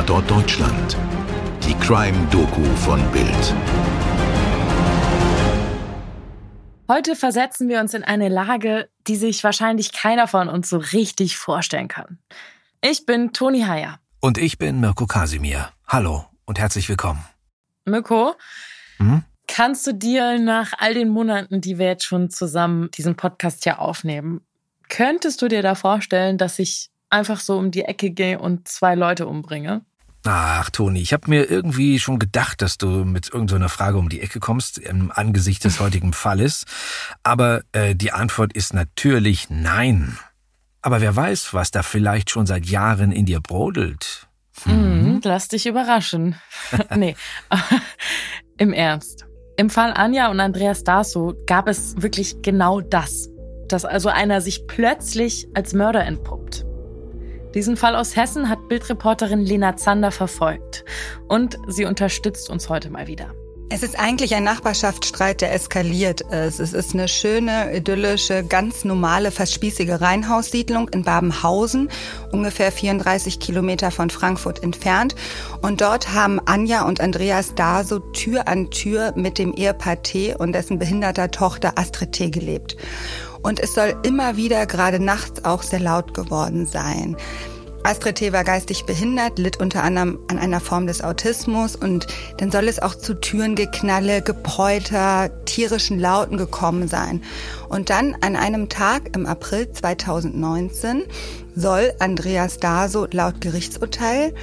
Tatort Deutschland. Die Crime-Doku von Bild. Heute versetzen wir uns in eine Lage, die sich wahrscheinlich keiner von uns so richtig vorstellen kann. Ich bin Toni Heyer. Und ich bin Mirko Kasimir. Hallo und herzlich willkommen. Mirko, hm? kannst du dir nach all den Monaten, die wir jetzt schon zusammen diesen Podcast hier aufnehmen, könntest du dir da vorstellen, dass ich einfach so um die Ecke gehe und zwei Leute umbringe? Ach, Toni, ich habe mir irgendwie schon gedacht, dass du mit irgendeiner Frage um die Ecke kommst im Angesicht des heutigen Falles. Aber äh, die Antwort ist natürlich nein. Aber wer weiß, was da vielleicht schon seit Jahren in dir brodelt. Hm? Mhm, lass dich überraschen. nee, im Ernst. Im Fall Anja und Andreas Daso gab es wirklich genau das. Dass also einer sich plötzlich als Mörder entpuppt. Diesen Fall aus Hessen hat Bildreporterin Lena Zander verfolgt. Und sie unterstützt uns heute mal wieder. Es ist eigentlich ein Nachbarschaftsstreit, der eskaliert ist. Es ist eine schöne, idyllische, ganz normale, fast spießige Reihenhaussiedlung in Babenhausen, ungefähr 34 Kilometer von Frankfurt entfernt. Und dort haben Anja und Andreas da so Tür an Tür mit dem Ehepaar T und dessen behinderter Tochter Astrid T gelebt. Und es soll immer wieder, gerade nachts, auch sehr laut geworden sein. Astrid T. war geistig behindert, litt unter anderem an einer Form des Autismus und dann soll es auch zu Türengeknalle, Gepolter, tierischen Lauten gekommen sein. Und dann an einem Tag im April 2019 soll Andreas Daso laut Gerichtsurteil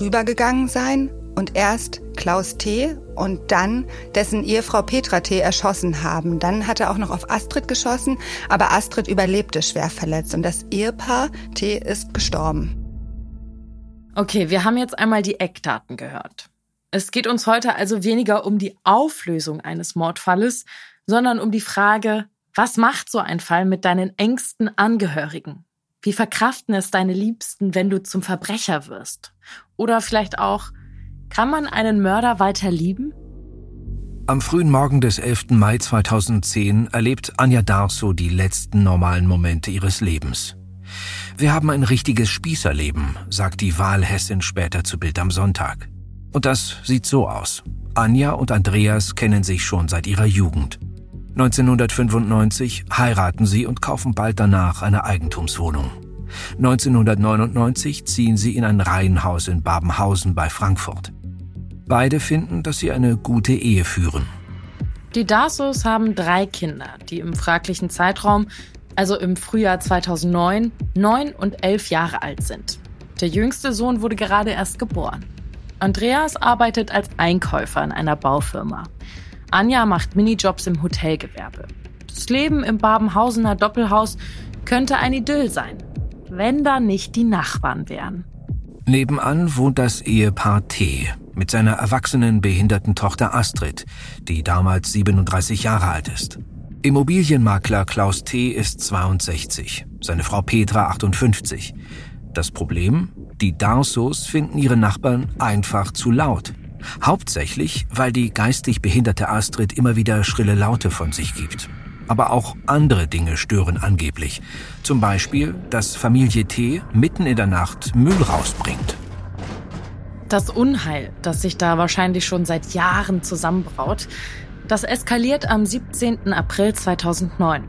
rübergegangen sein und erst Klaus T. und dann dessen Ehefrau Petra T. erschossen haben. Dann hat er auch noch auf Astrid geschossen, aber Astrid überlebte schwer verletzt und das Ehepaar T. ist gestorben. Okay, wir haben jetzt einmal die Eckdaten gehört. Es geht uns heute also weniger um die Auflösung eines Mordfalles, sondern um die Frage, was macht so ein Fall mit deinen engsten Angehörigen? Wie verkraften es deine Liebsten, wenn du zum Verbrecher wirst? Oder vielleicht auch, kann man einen Mörder weiter lieben? Am frühen Morgen des 11. Mai 2010 erlebt Anja Darso die letzten normalen Momente ihres Lebens. Wir haben ein richtiges Spießerleben, sagt die Wahlhessin später zu Bild am Sonntag. Und das sieht so aus. Anja und Andreas kennen sich schon seit ihrer Jugend. 1995 heiraten sie und kaufen bald danach eine Eigentumswohnung. 1999 ziehen sie in ein Reihenhaus in Babenhausen bei Frankfurt. Beide finden, dass sie eine gute Ehe führen. Die Darsos haben drei Kinder, die im fraglichen Zeitraum, also im Frühjahr 2009, neun und elf Jahre alt sind. Der jüngste Sohn wurde gerade erst geboren. Andreas arbeitet als Einkäufer in einer Baufirma. Anja macht Minijobs im Hotelgewerbe. Das Leben im Babenhausener Doppelhaus könnte ein Idyll sein wenn da nicht die Nachbarn wären. Nebenan wohnt das Ehepaar T. mit seiner erwachsenen behinderten Tochter Astrid, die damals 37 Jahre alt ist. Immobilienmakler Klaus T. ist 62, seine Frau Petra 58. Das Problem? Die Darsos finden ihre Nachbarn einfach zu laut. Hauptsächlich, weil die geistig behinderte Astrid immer wieder schrille Laute von sich gibt. Aber auch andere Dinge stören angeblich. Zum Beispiel, dass Familie T mitten in der Nacht Müll rausbringt. Das Unheil, das sich da wahrscheinlich schon seit Jahren zusammenbraut, das eskaliert am 17. April 2009.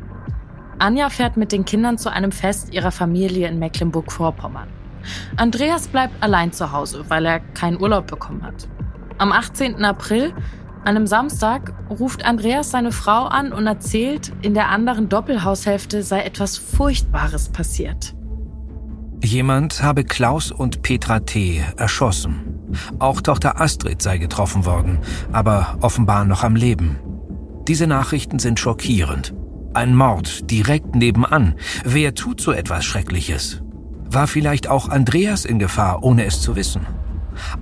Anja fährt mit den Kindern zu einem Fest ihrer Familie in Mecklenburg-Vorpommern. Andreas bleibt allein zu Hause, weil er keinen Urlaub bekommen hat. Am 18. April einem Samstag ruft Andreas seine Frau an und erzählt, in der anderen Doppelhaushälfte sei etwas Furchtbares passiert. Jemand habe Klaus und Petra T. erschossen. Auch Tochter Astrid sei getroffen worden, aber offenbar noch am Leben. Diese Nachrichten sind schockierend. Ein Mord direkt nebenan. Wer tut so etwas Schreckliches? War vielleicht auch Andreas in Gefahr, ohne es zu wissen?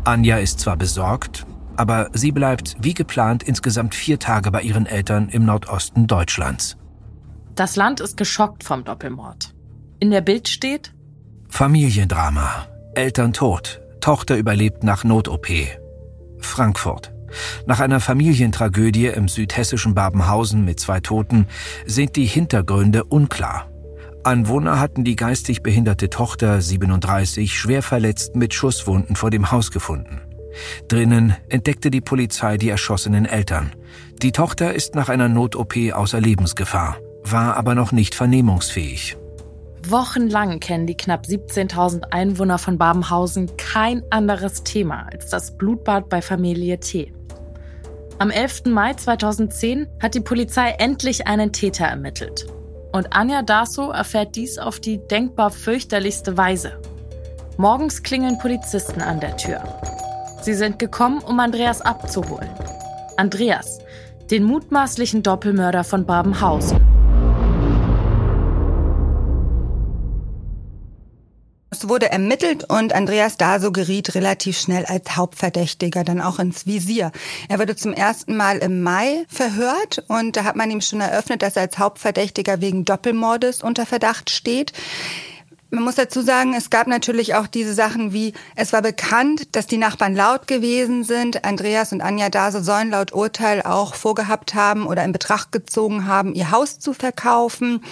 Anja ist zwar besorgt, aber sie bleibt wie geplant insgesamt vier Tage bei ihren Eltern im Nordosten Deutschlands. Das Land ist geschockt vom Doppelmord. In der Bild steht Familiendrama. Eltern tot. Tochter überlebt nach Not-OP. Frankfurt. Nach einer Familientragödie im südhessischen Babenhausen mit zwei Toten sind die Hintergründe unklar. Anwohner hatten die geistig behinderte Tochter 37 schwer verletzt mit Schusswunden vor dem Haus gefunden. Drinnen entdeckte die Polizei die erschossenen Eltern. Die Tochter ist nach einer Not-OP außer Lebensgefahr, war aber noch nicht vernehmungsfähig. Wochenlang kennen die knapp 17.000 Einwohner von Babenhausen kein anderes Thema als das Blutbad bei Familie T. Am 11. Mai 2010 hat die Polizei endlich einen Täter ermittelt. Und Anja Daso erfährt dies auf die denkbar fürchterlichste Weise. Morgens klingeln Polizisten an der Tür. Sie sind gekommen, um Andreas abzuholen. Andreas, den mutmaßlichen Doppelmörder von Babenhausen. Es wurde ermittelt und Andreas Daso geriet relativ schnell als Hauptverdächtiger dann auch ins Visier. Er wurde zum ersten Mal im Mai verhört und da hat man ihm schon eröffnet, dass er als Hauptverdächtiger wegen Doppelmordes unter Verdacht steht. Man muss dazu sagen, es gab natürlich auch diese Sachen wie, es war bekannt, dass die Nachbarn laut gewesen sind. Andreas und Anja Dase sollen laut Urteil auch vorgehabt haben oder in Betracht gezogen haben, ihr Haus zu verkaufen.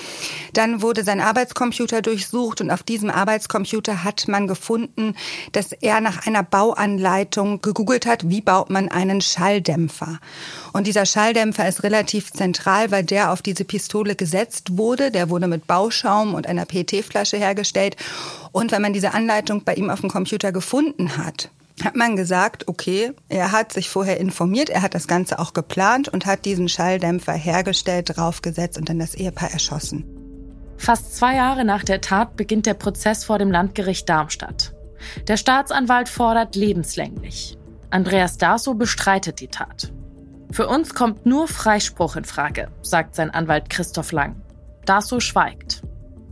Dann wurde sein Arbeitscomputer durchsucht und auf diesem Arbeitscomputer hat man gefunden, dass er nach einer Bauanleitung gegoogelt hat, wie baut man einen Schalldämpfer. Und dieser Schalldämpfer ist relativ zentral, weil der auf diese Pistole gesetzt wurde. Der wurde mit Bauschaum und einer PET-Flasche hergestellt. Und wenn man diese Anleitung bei ihm auf dem Computer gefunden hat, hat man gesagt, okay, er hat sich vorher informiert, er hat das Ganze auch geplant und hat diesen Schalldämpfer hergestellt, draufgesetzt und dann das Ehepaar erschossen. Fast zwei Jahre nach der Tat beginnt der Prozess vor dem Landgericht Darmstadt. Der Staatsanwalt fordert lebenslänglich. Andreas Daso bestreitet die Tat. Für uns kommt nur Freispruch in Frage, sagt sein Anwalt Christoph Lang. Daso schweigt.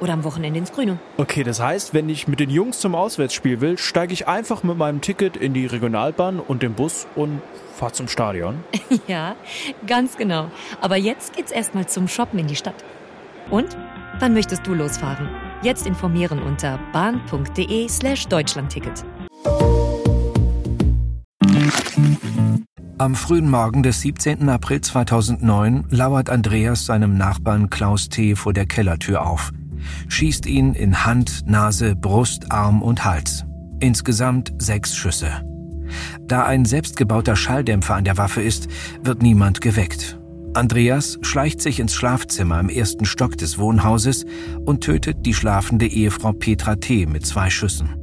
oder am Wochenende ins Grüne. Okay, das heißt, wenn ich mit den Jungs zum Auswärtsspiel will, steige ich einfach mit meinem Ticket in die Regionalbahn und den Bus und fahre zum Stadion. ja, ganz genau. Aber jetzt geht's erstmal zum Shoppen in die Stadt. Und wann möchtest du losfahren? Jetzt informieren unter bahn.de slash Deutschlandticket. Am frühen Morgen des 17. April 2009 lauert Andreas seinem Nachbarn Klaus T. vor der Kellertür auf, schießt ihn in Hand, Nase, Brust, Arm und Hals. Insgesamt sechs Schüsse. Da ein selbstgebauter Schalldämpfer an der Waffe ist, wird niemand geweckt. Andreas schleicht sich ins Schlafzimmer im ersten Stock des Wohnhauses und tötet die schlafende Ehefrau Petra T. mit zwei Schüssen.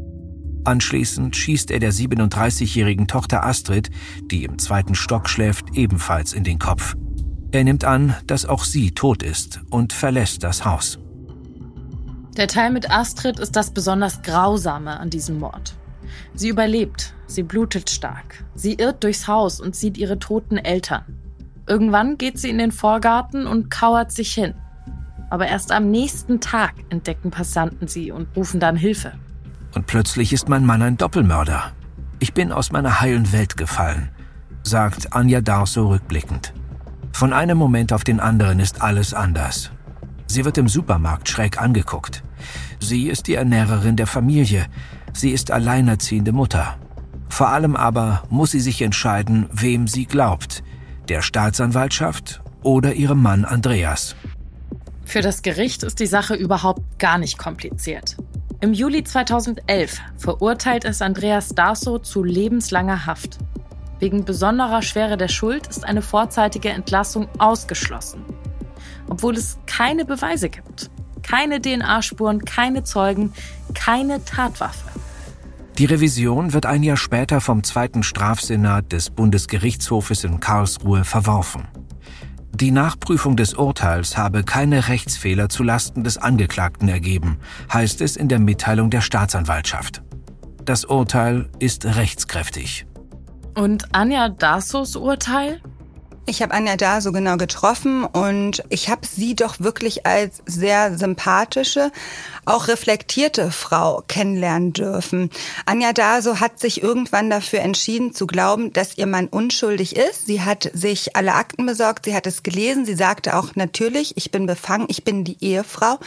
Anschließend schießt er der 37-jährigen Tochter Astrid, die im zweiten Stock schläft, ebenfalls in den Kopf. Er nimmt an, dass auch sie tot ist und verlässt das Haus. Der Teil mit Astrid ist das besonders Grausame an diesem Mord. Sie überlebt, sie blutet stark, sie irrt durchs Haus und sieht ihre toten Eltern. Irgendwann geht sie in den Vorgarten und kauert sich hin. Aber erst am nächsten Tag entdecken Passanten sie und rufen dann Hilfe. Und plötzlich ist mein Mann ein Doppelmörder. Ich bin aus meiner heilen Welt gefallen, sagt Anja Darso rückblickend. Von einem Moment auf den anderen ist alles anders. Sie wird im Supermarkt schräg angeguckt. Sie ist die Ernährerin der Familie. Sie ist alleinerziehende Mutter. Vor allem aber muss sie sich entscheiden, wem sie glaubt. Der Staatsanwaltschaft oder ihrem Mann Andreas. Für das Gericht ist die Sache überhaupt gar nicht kompliziert. Im Juli 2011 verurteilt es Andreas Darso zu lebenslanger Haft. Wegen besonderer Schwere der Schuld ist eine vorzeitige Entlassung ausgeschlossen. Obwohl es keine Beweise gibt. Keine DNA-Spuren, keine Zeugen, keine Tatwaffe. Die Revision wird ein Jahr später vom zweiten Strafsenat des Bundesgerichtshofes in Karlsruhe verworfen. Die Nachprüfung des Urteils habe keine Rechtsfehler zu Lasten des Angeklagten ergeben, heißt es in der Mitteilung der Staatsanwaltschaft. Das Urteil ist rechtskräftig. Und Anja Dassos Urteil? Ich habe Anja da so genau getroffen und ich habe sie doch wirklich als sehr sympathische, auch reflektierte Frau kennenlernen dürfen. Anja Daso hat sich irgendwann dafür entschieden zu glauben, dass ihr Mann unschuldig ist. Sie hat sich alle Akten besorgt, sie hat es gelesen, sie sagte auch natürlich, ich bin befangen, ich bin die Ehefrau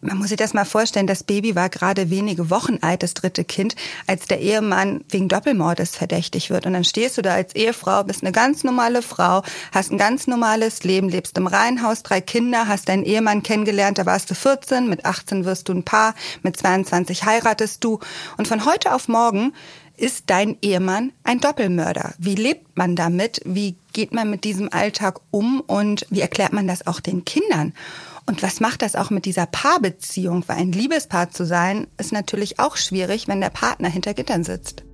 man muss sich das mal vorstellen, das Baby war gerade wenige Wochen alt, das dritte Kind, als der Ehemann wegen Doppelmordes verdächtig wird. Und dann stehst du da als Ehefrau, bist eine ganz normale Frau, hast ein ganz normales Leben, lebst im Reihenhaus, drei Kinder, hast deinen Ehemann kennengelernt, da warst du 14, mit 18 wirst du ein Paar, mit 22 heiratest du. Und von heute auf morgen ist dein Ehemann ein Doppelmörder? Wie lebt man damit? Wie geht man mit diesem Alltag um? Und wie erklärt man das auch den Kindern? Und was macht das auch mit dieser Paarbeziehung? Weil ein Liebespaar zu sein, ist natürlich auch schwierig, wenn der Partner hinter Gittern sitzt.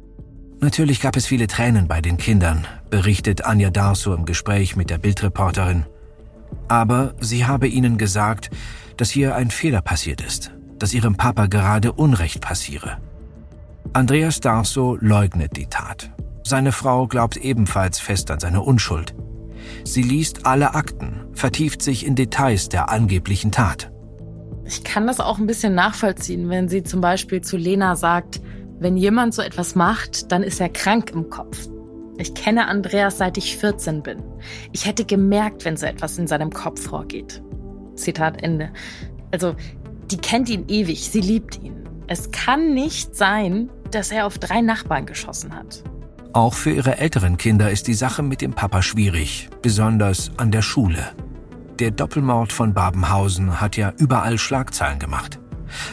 Natürlich gab es viele Tränen bei den Kindern, berichtet Anja Darso im Gespräch mit der Bildreporterin. Aber sie habe ihnen gesagt, dass hier ein Fehler passiert ist, dass ihrem Papa gerade Unrecht passiere. Andreas Darso leugnet die Tat. Seine Frau glaubt ebenfalls fest an seine Unschuld. Sie liest alle Akten, vertieft sich in Details der angeblichen Tat. Ich kann das auch ein bisschen nachvollziehen, wenn sie zum Beispiel zu Lena sagt, wenn jemand so etwas macht, dann ist er krank im Kopf. Ich kenne Andreas seit ich 14 bin. Ich hätte gemerkt, wenn so etwas in seinem Kopf vorgeht. Zitat Ende. Also, die kennt ihn ewig, sie liebt ihn. Es kann nicht sein, dass er auf drei Nachbarn geschossen hat. Auch für ihre älteren Kinder ist die Sache mit dem Papa schwierig, besonders an der Schule. Der Doppelmord von Babenhausen hat ja überall Schlagzeilen gemacht.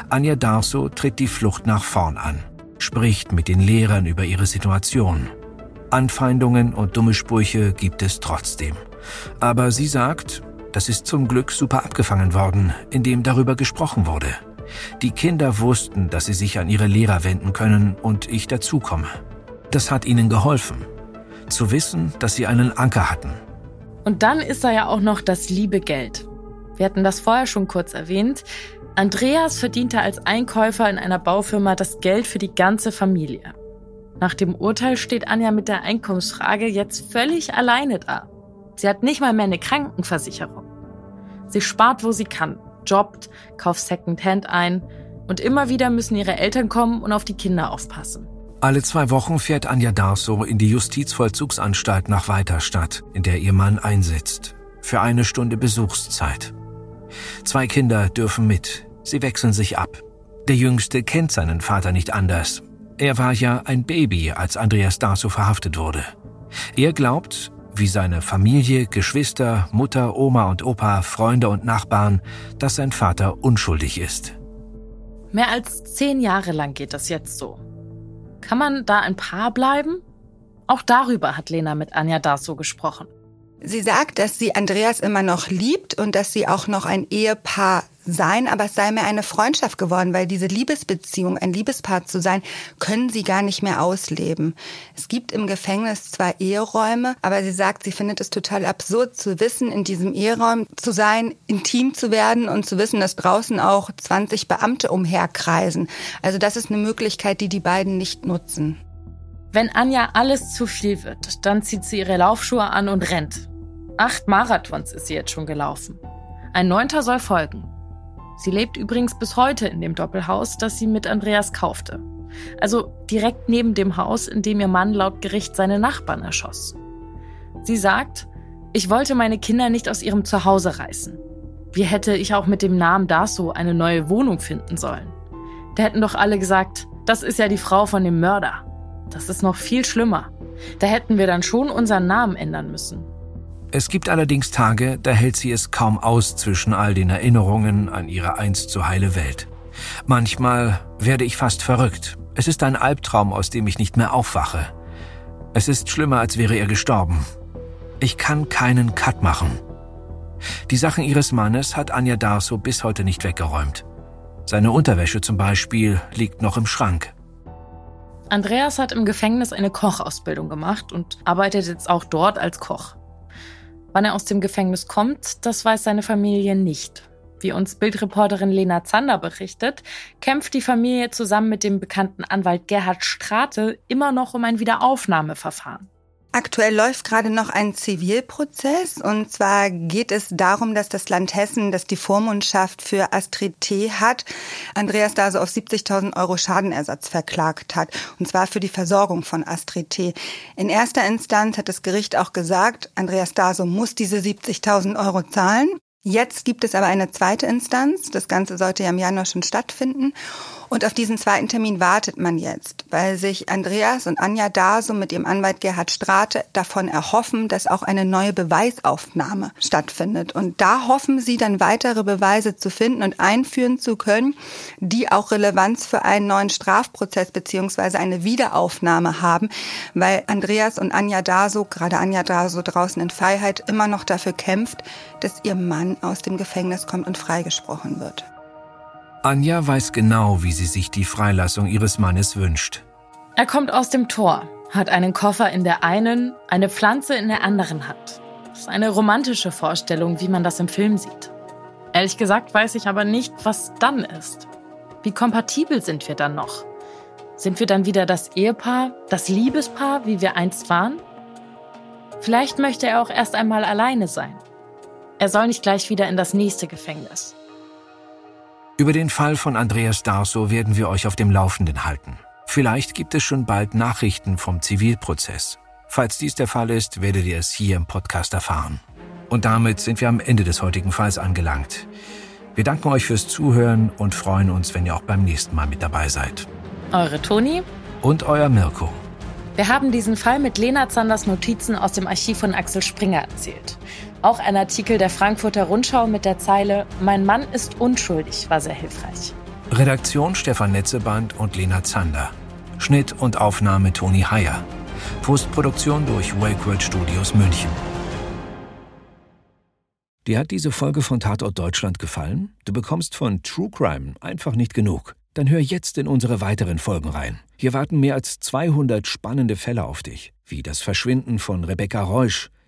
Anja Darso tritt die Flucht nach vorn an, spricht mit den Lehrern über ihre Situation. Anfeindungen und dumme Sprüche gibt es trotzdem. Aber sie sagt, das ist zum Glück super abgefangen worden, indem darüber gesprochen wurde. Die Kinder wussten, dass sie sich an ihre Lehrer wenden können und ich dazukomme. Das hat ihnen geholfen, zu wissen, dass sie einen Anker hatten. Und dann ist da ja auch noch das liebe Geld. Wir hatten das vorher schon kurz erwähnt. Andreas verdiente als Einkäufer in einer Baufirma das Geld für die ganze Familie. Nach dem Urteil steht Anja mit der Einkommensfrage jetzt völlig alleine da. Sie hat nicht mal mehr eine Krankenversicherung. Sie spart, wo sie kann, jobbt, kauft Secondhand ein und immer wieder müssen ihre Eltern kommen und auf die Kinder aufpassen. Alle zwei Wochen fährt Anja Darso in die Justizvollzugsanstalt nach Weiterstadt, in der ihr Mann einsitzt. Für eine Stunde Besuchszeit. Zwei Kinder dürfen mit. Sie wechseln sich ab. Der Jüngste kennt seinen Vater nicht anders. Er war ja ein Baby, als Andreas Darso verhaftet wurde. Er glaubt, wie seine Familie, Geschwister, Mutter, Oma und Opa, Freunde und Nachbarn, dass sein Vater unschuldig ist. Mehr als zehn Jahre lang geht das jetzt so. Kann man da ein Paar bleiben? Auch darüber hat Lena mit Anja Daso gesprochen. Sie sagt, dass sie Andreas immer noch liebt und dass sie auch noch ein Ehepaar sein, aber es sei mehr eine Freundschaft geworden, weil diese Liebesbeziehung, ein Liebespaar zu sein, können sie gar nicht mehr ausleben. Es gibt im Gefängnis zwar Eheräume, aber sie sagt, sie findet es total absurd zu wissen, in diesem Eheraum zu sein, intim zu werden und zu wissen, dass draußen auch 20 Beamte umherkreisen. Also das ist eine Möglichkeit, die die beiden nicht nutzen. Wenn Anja alles zu viel wird, dann zieht sie ihre Laufschuhe an und rennt. Acht Marathons ist sie jetzt schon gelaufen. Ein neunter soll folgen. Sie lebt übrigens bis heute in dem Doppelhaus, das sie mit Andreas kaufte. Also direkt neben dem Haus, in dem ihr Mann laut Gericht seine Nachbarn erschoss. Sie sagt, ich wollte meine Kinder nicht aus ihrem Zuhause reißen. Wie hätte ich auch mit dem Namen Daso eine neue Wohnung finden sollen? Da hätten doch alle gesagt, das ist ja die Frau von dem Mörder. Das ist noch viel schlimmer. Da hätten wir dann schon unseren Namen ändern müssen. Es gibt allerdings Tage, da hält sie es kaum aus zwischen all den Erinnerungen an ihre einst so heile Welt. Manchmal werde ich fast verrückt. Es ist ein Albtraum, aus dem ich nicht mehr aufwache. Es ist schlimmer, als wäre er gestorben. Ich kann keinen Cut machen. Die Sachen ihres Mannes hat Anja Darso bis heute nicht weggeräumt. Seine Unterwäsche zum Beispiel liegt noch im Schrank. Andreas hat im Gefängnis eine Kochausbildung gemacht und arbeitet jetzt auch dort als Koch. Wann er aus dem Gefängnis kommt, das weiß seine Familie nicht. Wie uns Bildreporterin Lena Zander berichtet, kämpft die Familie zusammen mit dem bekannten Anwalt Gerhard Strate immer noch um ein Wiederaufnahmeverfahren. Aktuell läuft gerade noch ein Zivilprozess und zwar geht es darum, dass das Land Hessen, das die Vormundschaft für Astrid T. hat, Andreas da so auf 70.000 Euro Schadenersatz verklagt hat und zwar für die Versorgung von Astrid T. In erster Instanz hat das Gericht auch gesagt, Andreas Daso muss diese 70.000 Euro zahlen. Jetzt gibt es aber eine zweite Instanz. Das Ganze sollte ja im Januar schon stattfinden. Und auf diesen zweiten Termin wartet man jetzt, weil sich Andreas und Anja Daso mit ihrem Anwalt Gerhard Strate davon erhoffen, dass auch eine neue Beweisaufnahme stattfindet. Und da hoffen sie dann weitere Beweise zu finden und einführen zu können, die auch Relevanz für einen neuen Strafprozess beziehungsweise eine Wiederaufnahme haben, weil Andreas und Anja Daso, gerade Anja Daso draußen in Freiheit, immer noch dafür kämpft, dass ihr Mann aus dem Gefängnis kommt und freigesprochen wird. Anja weiß genau, wie sie sich die Freilassung ihres Mannes wünscht. Er kommt aus dem Tor, hat einen Koffer in der einen, eine Pflanze in der anderen Hand. Das ist eine romantische Vorstellung, wie man das im Film sieht. Ehrlich gesagt weiß ich aber nicht, was dann ist. Wie kompatibel sind wir dann noch? Sind wir dann wieder das Ehepaar, das Liebespaar, wie wir einst waren? Vielleicht möchte er auch erst einmal alleine sein. Er soll nicht gleich wieder in das nächste Gefängnis. Über den Fall von Andreas Darso werden wir euch auf dem Laufenden halten. Vielleicht gibt es schon bald Nachrichten vom Zivilprozess. Falls dies der Fall ist, werdet ihr es hier im Podcast erfahren. Und damit sind wir am Ende des heutigen Falls angelangt. Wir danken euch fürs Zuhören und freuen uns, wenn ihr auch beim nächsten Mal mit dabei seid. Eure Toni und euer Mirko. Wir haben diesen Fall mit Lena Zanders Notizen aus dem Archiv von Axel Springer erzählt. Auch ein Artikel der Frankfurter Rundschau mit der Zeile Mein Mann ist unschuldig war sehr hilfreich. Redaktion Stefan Netzeband und Lena Zander. Schnitt und Aufnahme Toni Heyer. Postproduktion durch WakeWorld Studios München. Dir hat diese Folge von Tatort Deutschland gefallen? Du bekommst von True Crime einfach nicht genug. Dann hör jetzt in unsere weiteren Folgen rein. Hier warten mehr als 200 spannende Fälle auf dich, wie das Verschwinden von Rebecca Reusch,